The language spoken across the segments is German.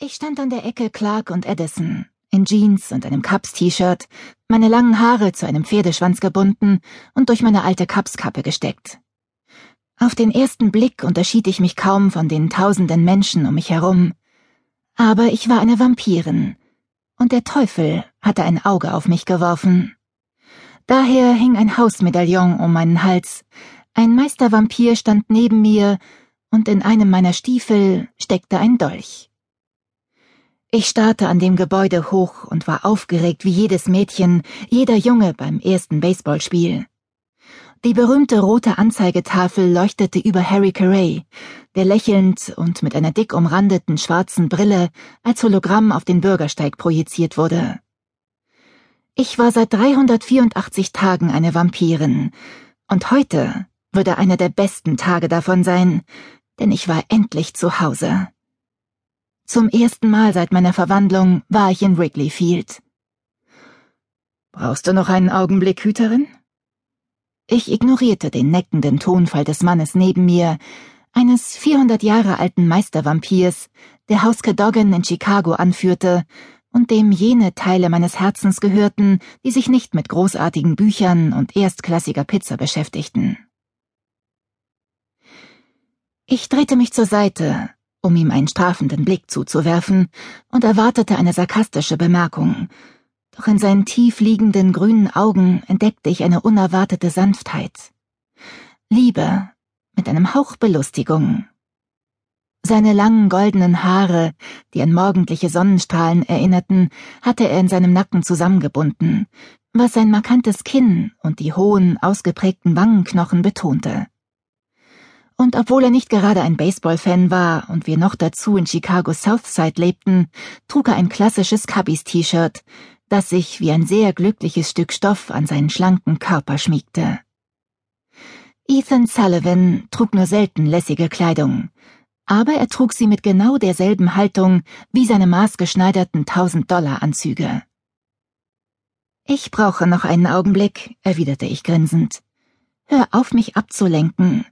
Ich stand an der Ecke Clark und Edison, in Jeans und einem Cups-T-Shirt, meine langen Haare zu einem Pferdeschwanz gebunden und durch meine alte Cups-Kappe gesteckt. Auf den ersten Blick unterschied ich mich kaum von den tausenden Menschen um mich herum. Aber ich war eine Vampirin, und der Teufel hatte ein Auge auf mich geworfen. Daher hing ein Hausmedaillon um meinen Hals, ein Meistervampir stand neben mir, und in einem meiner Stiefel steckte ein Dolch. Ich starrte an dem Gebäude hoch und war aufgeregt wie jedes Mädchen, jeder Junge beim ersten Baseballspiel. Die berühmte rote Anzeigetafel leuchtete über Harry Carey, der lächelnd und mit einer dick umrandeten schwarzen Brille als Hologramm auf den Bürgersteig projiziert wurde. Ich war seit 384 Tagen eine Vampirin, und heute würde einer der besten Tage davon sein, denn ich war endlich zu Hause. Zum ersten Mal seit meiner Verwandlung war ich in Wrigley Field. Brauchst du noch einen Augenblick, Hüterin? Ich ignorierte den neckenden Tonfall des Mannes neben mir, eines 400 Jahre alten Meistervampirs, der Haus Cadogan in Chicago anführte und dem jene Teile meines Herzens gehörten, die sich nicht mit großartigen Büchern und erstklassiger Pizza beschäftigten. Ich drehte mich zur Seite um ihm einen strafenden Blick zuzuwerfen, und erwartete eine sarkastische Bemerkung. Doch in seinen tief liegenden grünen Augen entdeckte ich eine unerwartete Sanftheit. Liebe mit einem Hauch Belustigung. Seine langen goldenen Haare, die an morgendliche Sonnenstrahlen erinnerten, hatte er in seinem Nacken zusammengebunden, was sein markantes Kinn und die hohen, ausgeprägten Wangenknochen betonte. Und obwohl er nicht gerade ein Baseball-Fan war und wir noch dazu in Chicago Southside lebten, trug er ein klassisches Cubbies-T-Shirt, das sich wie ein sehr glückliches Stück Stoff an seinen schlanken Körper schmiegte. Ethan Sullivan trug nur selten lässige Kleidung, aber er trug sie mit genau derselben Haltung wie seine maßgeschneiderten 1000-Dollar-Anzüge. Ich brauche noch einen Augenblick, erwiderte ich grinsend. Hör auf, mich abzulenken.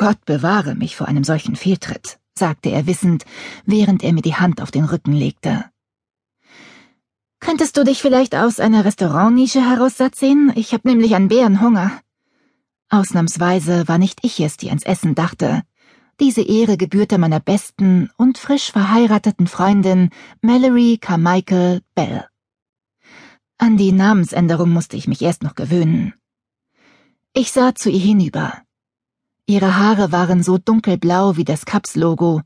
Gott bewahre mich vor einem solchen Fehltritt, sagte er wissend, während er mir die Hand auf den Rücken legte. Könntest du dich vielleicht aus einer Restaurantnische heraus satt? Ich hab nämlich einen Bärenhunger. Ausnahmsweise war nicht ich es, die ans Essen dachte. Diese Ehre gebührte meiner besten und frisch verheirateten Freundin Mallory Carmichael Bell. An die Namensänderung musste ich mich erst noch gewöhnen. Ich sah zu ihr hinüber. Ihre Haare waren so dunkelblau wie das Cups-Logo.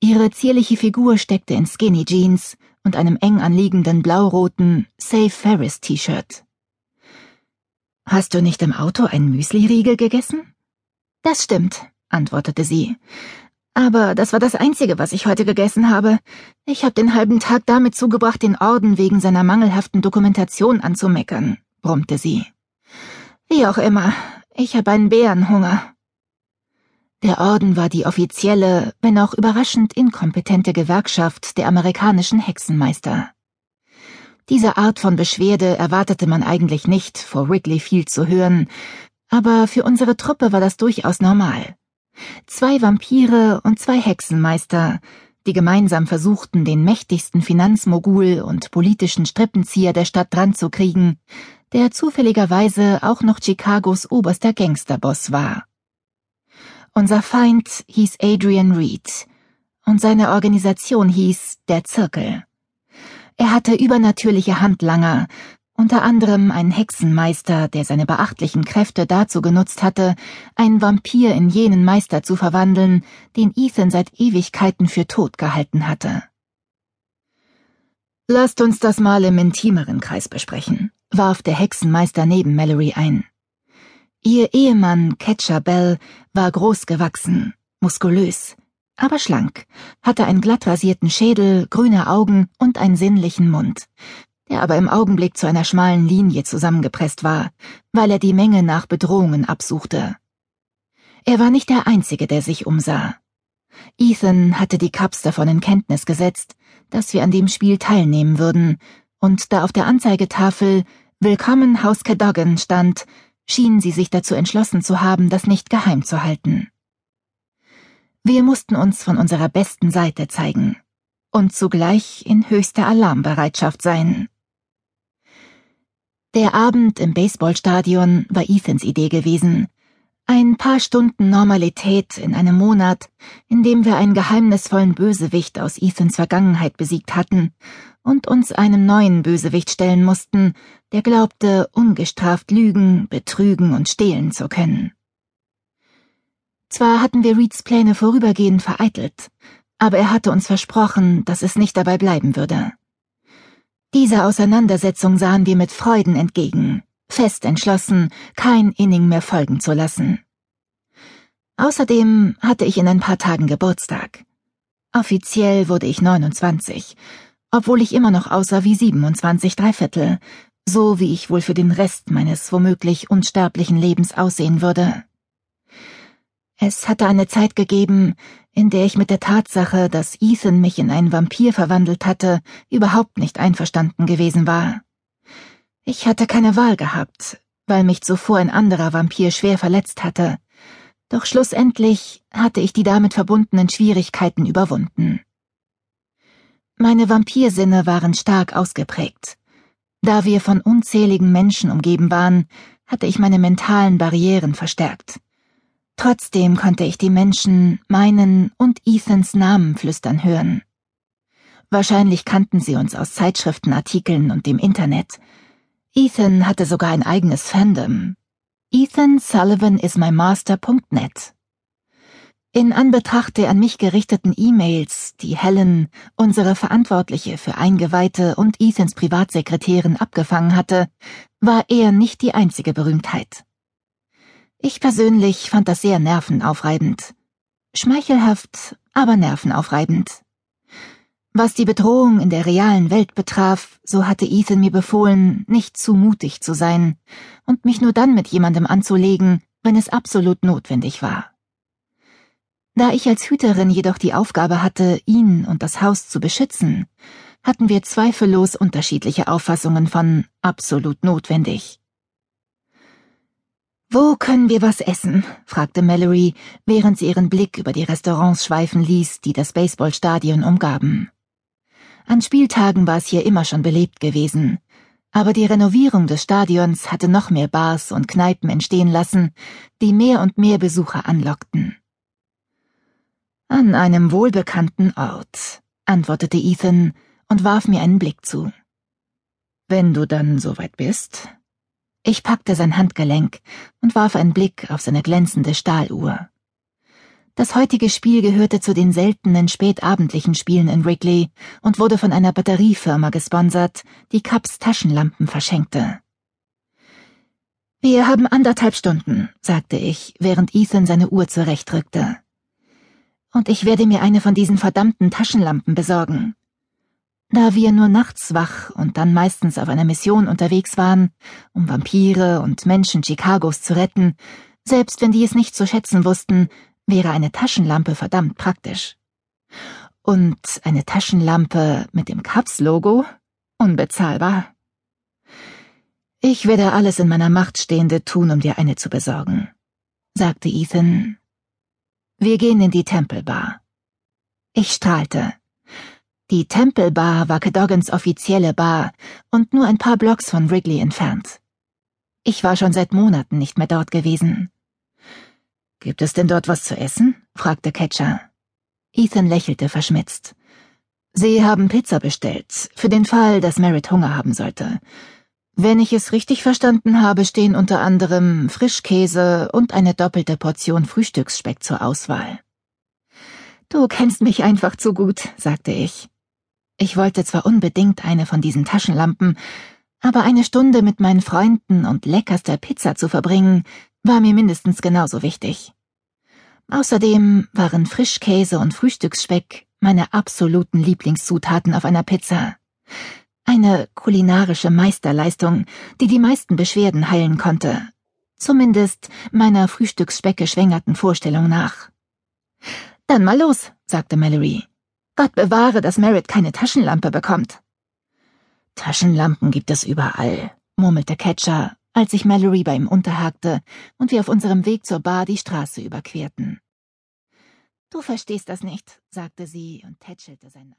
Ihre zierliche Figur steckte in Skinny Jeans und einem eng anliegenden blauroten Save Ferris T-Shirt. Hast du nicht im Auto einen Müsli-Riegel gegessen? Das stimmt, antwortete sie. Aber das war das Einzige, was ich heute gegessen habe. Ich habe den halben Tag damit zugebracht, den Orden wegen seiner mangelhaften Dokumentation anzumeckern, brummte sie. Wie auch immer, ich habe einen Bärenhunger. Der Orden war die offizielle, wenn auch überraschend inkompetente Gewerkschaft der amerikanischen Hexenmeister. Diese Art von Beschwerde erwartete man eigentlich nicht vor Wrigley Field zu hören, aber für unsere Truppe war das durchaus normal. Zwei Vampire und zwei Hexenmeister, die gemeinsam versuchten, den mächtigsten Finanzmogul und politischen Strippenzieher der Stadt dran zu kriegen, der zufälligerweise auch noch Chicagos oberster Gangsterboss war. Unser Feind hieß Adrian Reed und seine Organisation hieß Der Zirkel. Er hatte übernatürliche Handlanger, unter anderem einen Hexenmeister, der seine beachtlichen Kräfte dazu genutzt hatte, einen Vampir in jenen Meister zu verwandeln, den Ethan seit Ewigkeiten für tot gehalten hatte. Lasst uns das mal im intimeren Kreis besprechen, warf der Hexenmeister neben Mallory ein. Ihr Ehemann Catcher Bell war groß gewachsen, muskulös, aber schlank, hatte einen glatt rasierten Schädel, grüne Augen und einen sinnlichen Mund, der aber im Augenblick zu einer schmalen Linie zusammengepresst war, weil er die Menge nach Bedrohungen absuchte. Er war nicht der Einzige, der sich umsah. Ethan hatte die Cups davon in Kenntnis gesetzt, dass wir an dem Spiel teilnehmen würden, und da auf der Anzeigetafel Willkommen Haus Cadogan stand, schien sie sich dazu entschlossen zu haben, das nicht geheim zu halten. Wir mussten uns von unserer besten Seite zeigen. und zugleich in höchster Alarmbereitschaft sein. Der Abend im Baseballstadion war Ethans Idee gewesen. Ein paar Stunden Normalität in einem Monat, in dem wir einen geheimnisvollen Bösewicht aus Ethans Vergangenheit besiegt hatten und uns einem neuen Bösewicht stellen mussten, der glaubte, ungestraft lügen, betrügen und stehlen zu können. Zwar hatten wir Reeds Pläne vorübergehend vereitelt, aber er hatte uns versprochen, dass es nicht dabei bleiben würde. Dieser Auseinandersetzung sahen wir mit Freuden entgegen, fest entschlossen, kein Inning mehr folgen zu lassen. Außerdem hatte ich in ein paar Tagen Geburtstag. Offiziell wurde ich 29, obwohl ich immer noch aussah wie 27 Dreiviertel, so wie ich wohl für den Rest meines womöglich unsterblichen Lebens aussehen würde. Es hatte eine Zeit gegeben, in der ich mit der Tatsache, dass Ethan mich in einen Vampir verwandelt hatte, überhaupt nicht einverstanden gewesen war. Ich hatte keine Wahl gehabt, weil mich zuvor ein anderer Vampir schwer verletzt hatte, doch schlussendlich hatte ich die damit verbundenen Schwierigkeiten überwunden. Meine Vampirsinne waren stark ausgeprägt. Da wir von unzähligen Menschen umgeben waren, hatte ich meine mentalen Barrieren verstärkt. Trotzdem konnte ich die Menschen meinen und Ethans Namen flüstern hören. Wahrscheinlich kannten sie uns aus Zeitschriftenartikeln und dem Internet. Ethan hatte sogar ein eigenes Fandom. Ethan Sullivan is my master.net. In Anbetracht der an mich gerichteten E-Mails, die Helen, unsere Verantwortliche für Eingeweihte und Ethans Privatsekretärin abgefangen hatte, war er nicht die einzige Berühmtheit. Ich persönlich fand das sehr nervenaufreibend. Schmeichelhaft, aber nervenaufreibend. Was die Bedrohung in der realen Welt betraf, so hatte Ethan mir befohlen, nicht zu mutig zu sein und mich nur dann mit jemandem anzulegen, wenn es absolut notwendig war. Da ich als Hüterin jedoch die Aufgabe hatte, ihn und das Haus zu beschützen, hatten wir zweifellos unterschiedliche Auffassungen von absolut notwendig. Wo können wir was essen? fragte Mallory, während sie ihren Blick über die Restaurants schweifen ließ, die das Baseballstadion umgaben. An Spieltagen war es hier immer schon belebt gewesen, aber die Renovierung des Stadions hatte noch mehr Bars und Kneipen entstehen lassen, die mehr und mehr Besucher anlockten. An einem wohlbekannten Ort, antwortete Ethan und warf mir einen Blick zu. Wenn du dann soweit bist, ich packte sein Handgelenk und warf einen Blick auf seine glänzende Stahluhr. Das heutige Spiel gehörte zu den seltenen spätabendlichen Spielen in Wrigley und wurde von einer Batteriefirma gesponsert, die Cups Taschenlampen verschenkte. Wir haben anderthalb Stunden, sagte ich, während Ethan seine Uhr zurechtrückte. Und ich werde mir eine von diesen verdammten Taschenlampen besorgen. Da wir nur nachts wach und dann meistens auf einer Mission unterwegs waren, um Vampire und Menschen Chicagos zu retten, selbst wenn die es nicht zu schätzen wussten, wäre eine Taschenlampe verdammt praktisch. Und eine Taschenlampe mit dem Cups-Logo? Unbezahlbar. Ich werde alles in meiner Macht Stehende tun, um dir eine zu besorgen, sagte Ethan. Wir gehen in die Tempelbar. Ich strahlte. Die Tempelbar war Cadoggans offizielle Bar und nur ein paar Blocks von Wrigley entfernt. Ich war schon seit Monaten nicht mehr dort gewesen. Gibt es denn dort was zu essen? fragte Catcher. Ethan lächelte verschmitzt. Sie haben Pizza bestellt, für den Fall, dass Merritt Hunger haben sollte. Wenn ich es richtig verstanden habe, stehen unter anderem Frischkäse und eine doppelte Portion Frühstücksspeck zur Auswahl. Du kennst mich einfach zu gut, sagte ich. Ich wollte zwar unbedingt eine von diesen Taschenlampen, aber eine Stunde mit meinen Freunden und leckerster Pizza zu verbringen, war mir mindestens genauso wichtig. Außerdem waren Frischkäse und Frühstücksspeck meine absoluten Lieblingszutaten auf einer Pizza. Eine kulinarische Meisterleistung, die die meisten Beschwerden heilen konnte. Zumindest meiner Frühstücksspeck-geschwängerten Vorstellung nach. Dann mal los, sagte Mallory. Gott bewahre, dass Merritt keine Taschenlampe bekommt. Taschenlampen gibt es überall, murmelte Catcher, als sich Mallory bei ihm unterhakte und wir auf unserem Weg zur Bar die Straße überquerten. Du verstehst das nicht, sagte sie und tätschelte seinen